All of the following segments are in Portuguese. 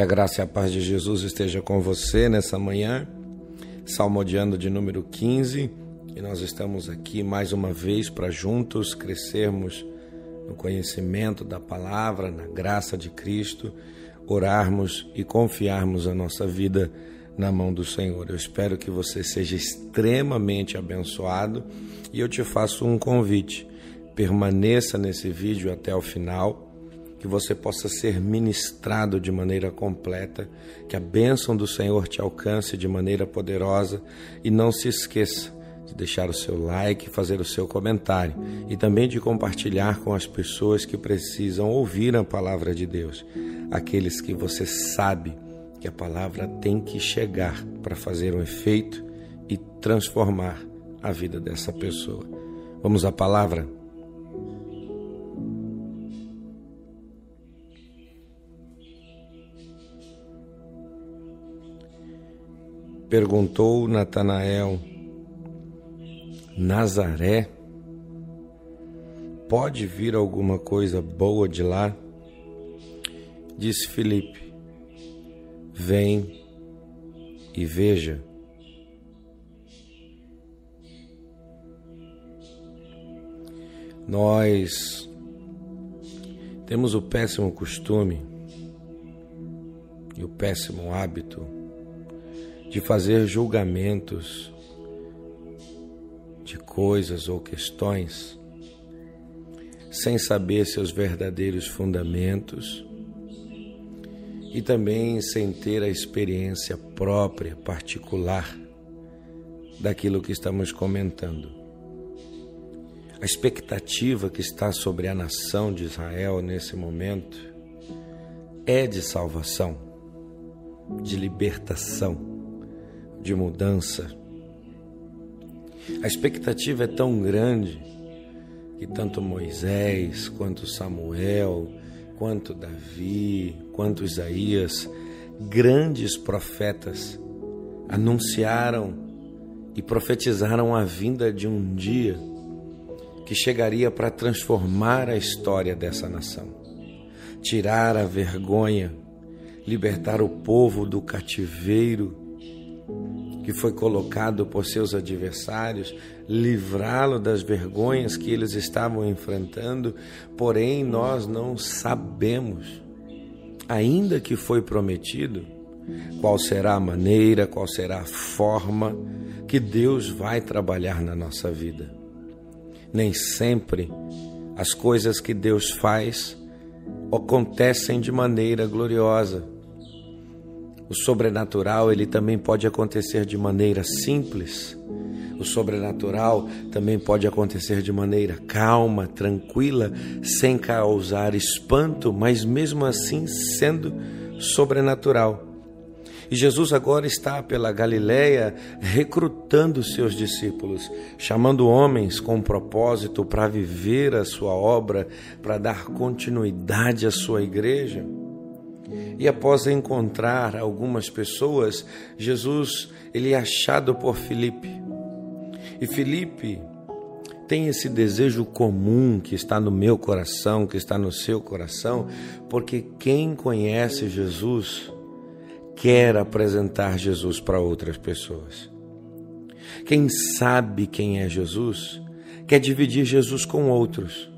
Que a graça e a paz de Jesus esteja com você nessa manhã, salmodiando de número 15, e nós estamos aqui mais uma vez para juntos crescermos no conhecimento da palavra, na graça de Cristo, orarmos e confiarmos a nossa vida na mão do Senhor. Eu espero que você seja extremamente abençoado e eu te faço um convite. Permaneça nesse vídeo até o final que você possa ser ministrado de maneira completa, que a bênção do Senhor te alcance de maneira poderosa e não se esqueça de deixar o seu like, fazer o seu comentário e também de compartilhar com as pessoas que precisam ouvir a palavra de Deus, aqueles que você sabe que a palavra tem que chegar para fazer um efeito e transformar a vida dessa pessoa. Vamos à palavra? Perguntou Natanael: Nazaré? Pode vir alguma coisa boa de lá? Disse Filipe: Vem e veja. Nós temos o péssimo costume e o péssimo hábito de fazer julgamentos de coisas ou questões sem saber seus verdadeiros fundamentos e também sem ter a experiência própria, particular daquilo que estamos comentando. A expectativa que está sobre a nação de Israel nesse momento é de salvação, de libertação de mudança. A expectativa é tão grande que tanto Moisés, quanto Samuel, quanto Davi, quanto Isaías, grandes profetas, anunciaram e profetizaram a vinda de um dia que chegaria para transformar a história dessa nação, tirar a vergonha, libertar o povo do cativeiro que foi colocado por seus adversários, livrá-lo das vergonhas que eles estavam enfrentando, porém nós não sabemos, ainda que foi prometido, qual será a maneira, qual será a forma que Deus vai trabalhar na nossa vida. Nem sempre as coisas que Deus faz acontecem de maneira gloriosa o sobrenatural, ele também pode acontecer de maneira simples. O sobrenatural também pode acontecer de maneira calma, tranquila, sem causar espanto, mas mesmo assim sendo sobrenatural. E Jesus agora está pela Galiléia recrutando seus discípulos, chamando homens com propósito para viver a sua obra, para dar continuidade à sua igreja. E após encontrar algumas pessoas, Jesus ele é achado por Filipe. E Filipe tem esse desejo comum que está no meu coração, que está no seu coração, porque quem conhece Jesus quer apresentar Jesus para outras pessoas. Quem sabe quem é Jesus quer dividir Jesus com outros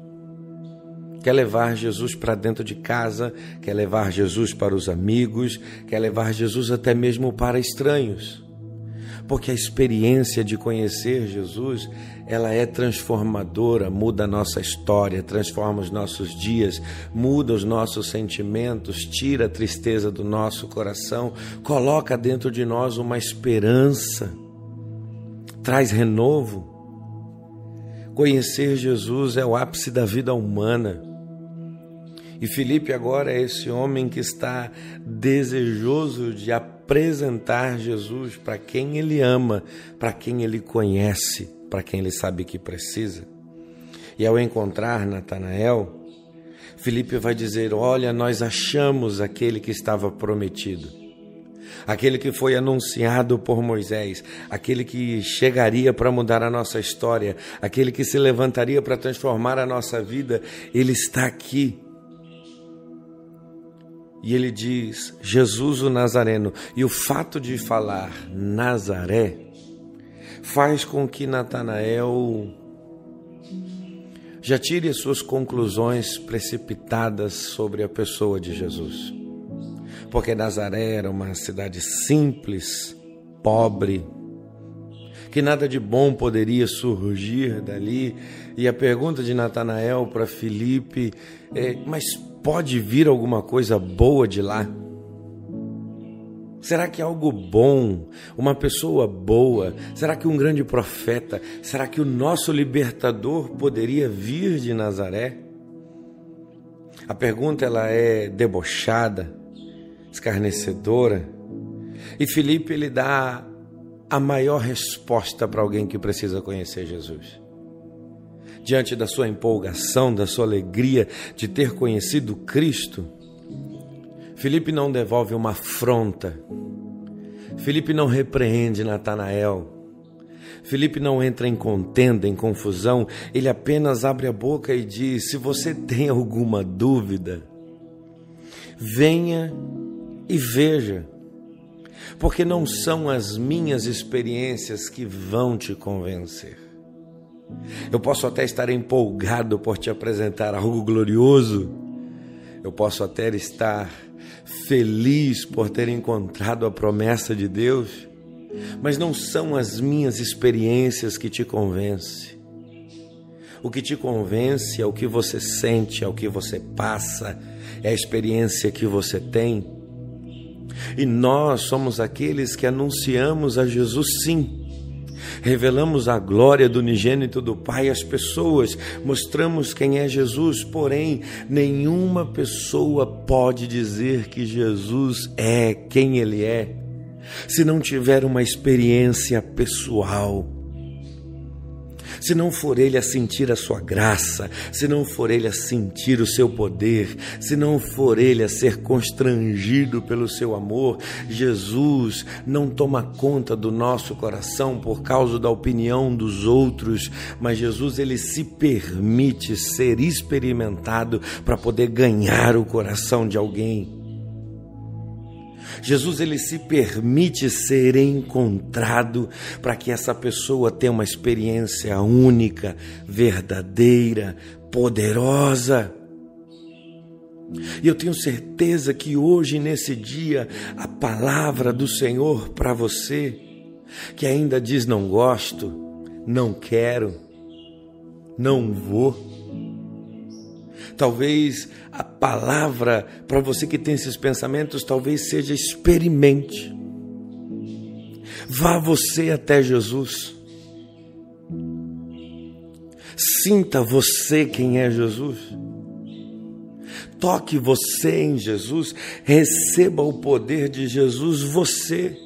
quer levar Jesus para dentro de casa, quer levar Jesus para os amigos, quer levar Jesus até mesmo para estranhos. Porque a experiência de conhecer Jesus, ela é transformadora, muda a nossa história, transforma os nossos dias, muda os nossos sentimentos, tira a tristeza do nosso coração, coloca dentro de nós uma esperança, traz renovo. Conhecer Jesus é o ápice da vida humana. E Felipe agora é esse homem que está desejoso de apresentar Jesus para quem ele ama, para quem ele conhece, para quem ele sabe que precisa. E ao encontrar Natanael, Felipe vai dizer: Olha, nós achamos aquele que estava prometido, aquele que foi anunciado por Moisés, aquele que chegaria para mudar a nossa história, aquele que se levantaria para transformar a nossa vida, ele está aqui e ele diz Jesus o Nazareno. E o fato de falar Nazaré faz com que Natanael já tire as suas conclusões precipitadas sobre a pessoa de Jesus. Porque Nazaré era uma cidade simples, pobre, que nada de bom poderia surgir dali. E a pergunta de Natanael para Filipe é: mas pode vir alguma coisa boa de lá? Será que algo bom, uma pessoa boa, será que um grande profeta, será que o nosso libertador poderia vir de Nazaré? A pergunta ela é debochada, escarnecedora, e Felipe ele dá a maior resposta para alguém que precisa conhecer Jesus. Diante da sua empolgação, da sua alegria de ter conhecido Cristo, Felipe não devolve uma afronta. Felipe não repreende Natanael. Felipe não entra em contenda, em confusão, ele apenas abre a boca e diz: Se você tem alguma dúvida, venha e veja, porque não são as minhas experiências que vão te convencer. Eu posso até estar empolgado por te apresentar algo glorioso, eu posso até estar feliz por ter encontrado a promessa de Deus, mas não são as minhas experiências que te convencem. O que te convence é o que você sente, é o que você passa, é a experiência que você tem. E nós somos aqueles que anunciamos a Jesus sim revelamos a glória do unigênito do Pai às pessoas, mostramos quem é Jesus, porém, nenhuma pessoa pode dizer que Jesus é quem Ele é, se não tiver uma experiência pessoal se não for Ele a sentir a sua graça, se não for Ele a sentir o seu poder, se não for Ele a ser constrangido pelo seu amor, Jesus não toma conta do nosso coração por causa da opinião dos outros, mas Jesus ele se permite ser experimentado para poder ganhar o coração de alguém. Jesus ele se permite ser encontrado para que essa pessoa tenha uma experiência única, verdadeira, poderosa. E eu tenho certeza que hoje, nesse dia, a palavra do Senhor para você, que ainda diz não gosto, não quero, não vou, Talvez a palavra para você que tem esses pensamentos, talvez seja experimente. Vá você até Jesus. Sinta você quem é Jesus. Toque você em Jesus. Receba o poder de Jesus você.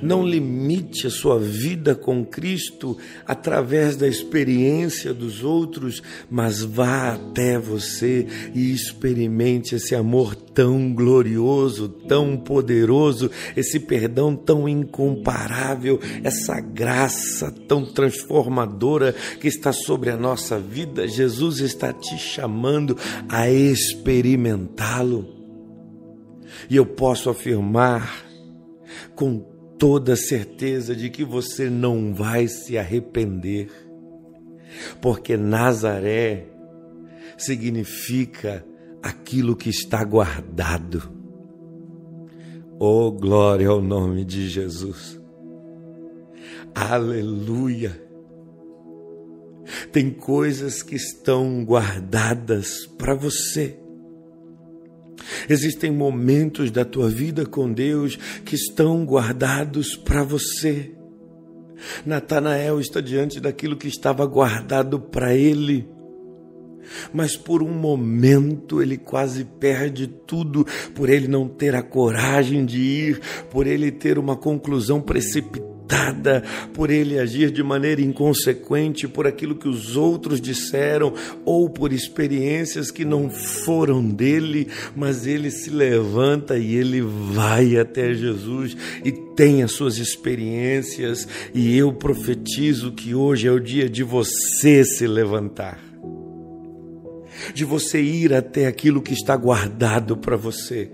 Não limite a sua vida com Cristo através da experiência dos outros, mas vá até você e experimente esse amor tão glorioso, tão poderoso, esse perdão tão incomparável, essa graça tão transformadora que está sobre a nossa vida. Jesus está te chamando a experimentá-lo. E eu posso afirmar com toda certeza de que você não vai se arrepender, porque Nazaré significa aquilo que está guardado. Oh, glória ao nome de Jesus. Aleluia. Tem coisas que estão guardadas para você Existem momentos da tua vida com Deus que estão guardados para você. Natanael está diante daquilo que estava guardado para ele. Mas por um momento ele quase perde tudo, por ele não ter a coragem de ir, por ele ter uma conclusão precipitada irritada por ele agir de maneira inconsequente por aquilo que os outros disseram ou por experiências que não foram dele, mas ele se levanta e ele vai até Jesus e tem as suas experiências, e eu profetizo que hoje é o dia de você se levantar. de você ir até aquilo que está guardado para você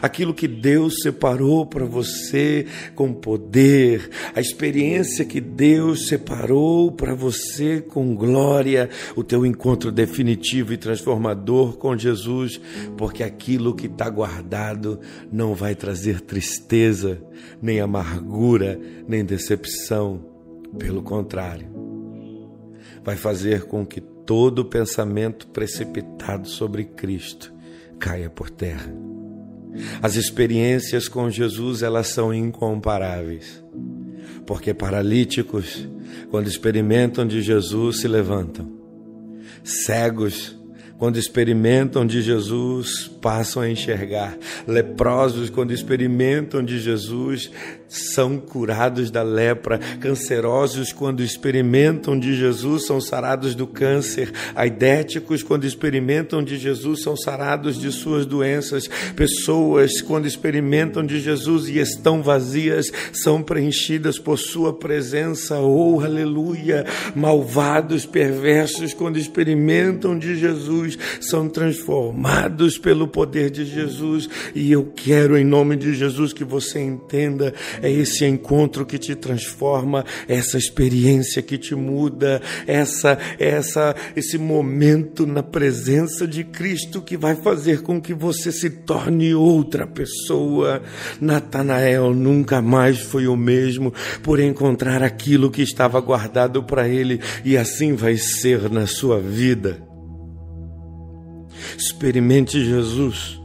aquilo que Deus separou para você com poder, a experiência que Deus separou para você com glória, o teu encontro definitivo e transformador com Jesus, porque aquilo que está guardado não vai trazer tristeza, nem amargura, nem decepção, pelo contrário, vai fazer com que todo pensamento precipitado sobre Cristo caia por terra as experiências com Jesus, elas são incomparáveis. Porque paralíticos, quando experimentam de Jesus, se levantam. Cegos, quando experimentam de Jesus, passam a enxergar. Leprosos, quando experimentam de Jesus, são curados da lepra. Cancerosos, quando experimentam de Jesus, são sarados do câncer. Aidéticos, quando experimentam de Jesus, são sarados de suas doenças. Pessoas, quando experimentam de Jesus e estão vazias, são preenchidas por Sua presença. Oh, aleluia! Malvados, perversos, quando experimentam de Jesus, são transformados pelo poder de Jesus. E eu quero, em nome de Jesus, que você entenda é esse encontro que te transforma, essa experiência que te muda, essa essa esse momento na presença de Cristo que vai fazer com que você se torne outra pessoa. Natanael nunca mais foi o mesmo por encontrar aquilo que estava guardado para ele e assim vai ser na sua vida. Experimente Jesus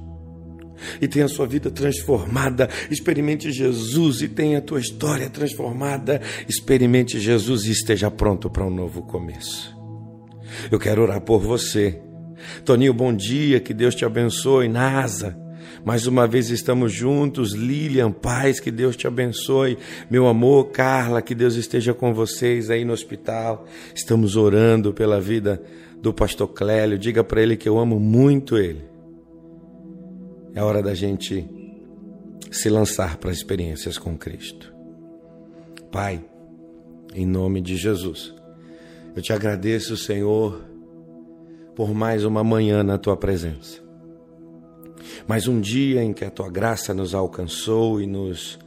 e tenha a sua vida transformada. Experimente Jesus e tenha a tua história transformada. Experimente Jesus e esteja pronto para um novo começo. Eu quero orar por você. Toninho, bom dia, que Deus te abençoe. Nasa, mais uma vez estamos juntos. Lilian, paz, que Deus te abençoe. Meu amor, Carla, que Deus esteja com vocês aí no hospital. Estamos orando pela vida do pastor Clélio. Diga para ele que eu amo muito ele. É hora da gente se lançar para experiências com Cristo. Pai, em nome de Jesus, eu te agradeço, Senhor, por mais uma manhã na tua presença. Mais um dia em que a tua graça nos alcançou e nos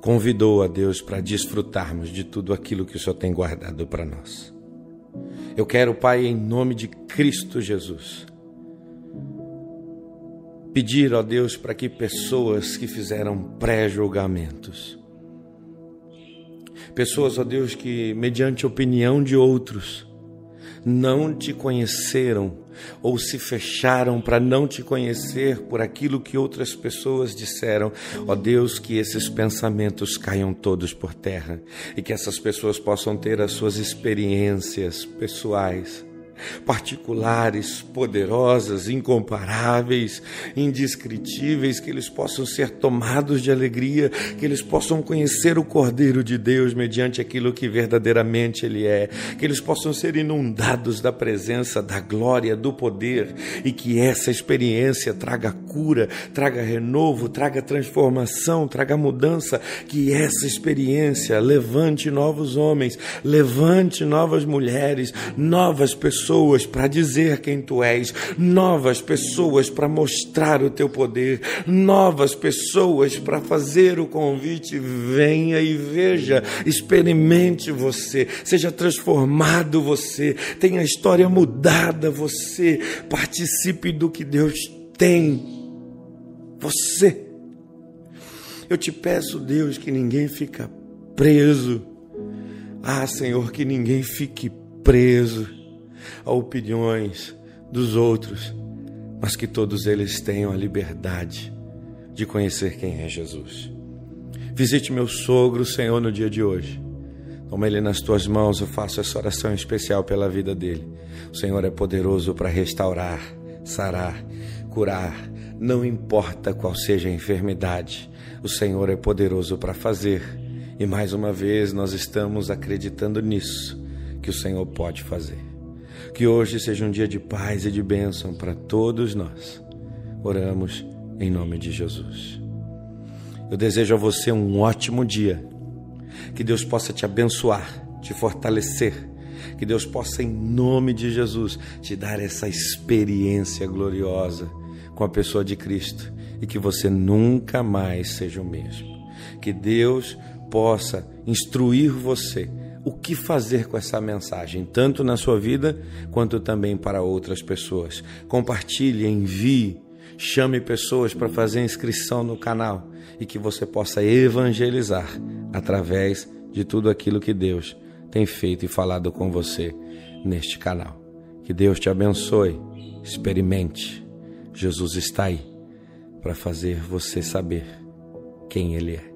convidou a Deus para desfrutarmos de tudo aquilo que o Senhor tem guardado para nós. Eu quero, Pai, em nome de Cristo Jesus, pedir, ó Deus, para que pessoas que fizeram pré-julgamentos, pessoas, ó Deus, que mediante opinião de outros não te conheceram ou se fecharam para não te conhecer por aquilo que outras pessoas disseram. Ó Deus, que esses pensamentos caiam todos por terra e que essas pessoas possam ter as suas experiências pessoais particulares, poderosas, incomparáveis, indescritíveis, que eles possam ser tomados de alegria, que eles possam conhecer o Cordeiro de Deus mediante aquilo que verdadeiramente Ele é, que eles possam ser inundados da presença, da glória, do poder e que essa experiência traga cura, traga renovo, traga transformação, traga mudança, que essa experiência levante novos homens, levante novas mulheres, novas pessoas pessoas para dizer quem tu és, novas pessoas para mostrar o teu poder, novas pessoas para fazer o convite. Venha e veja, experimente você, seja transformado você, tenha a história mudada você, participe do que Deus tem. Você. Eu te peço, Deus, que ninguém fica preso. Ah, Senhor, que ninguém fique preso a opiniões dos outros, mas que todos eles tenham a liberdade de conhecer quem é Jesus. Visite meu sogro, Senhor, no dia de hoje. Toma ele nas tuas mãos, eu faço essa oração especial pela vida dele. O Senhor é poderoso para restaurar, sarar, curar, não importa qual seja a enfermidade, o Senhor é poderoso para fazer. E mais uma vez nós estamos acreditando nisso, que o Senhor pode fazer. Que hoje seja um dia de paz e de bênção para todos nós. Oramos em nome de Jesus. Eu desejo a você um ótimo dia. Que Deus possa te abençoar, te fortalecer, Que Deus possa, em nome de Jesus, te dar essa experiência gloriosa com a pessoa de Cristo e que você nunca mais seja o mesmo. Que Deus possa instruir você o que fazer com essa mensagem, tanto na sua vida quanto também para outras pessoas. Compartilhe, envie, chame pessoas para fazer inscrição no canal e que você possa evangelizar através de tudo aquilo que Deus tem feito e falado com você neste canal. Que Deus te abençoe. Experimente. Jesus está aí para fazer você saber quem Ele é.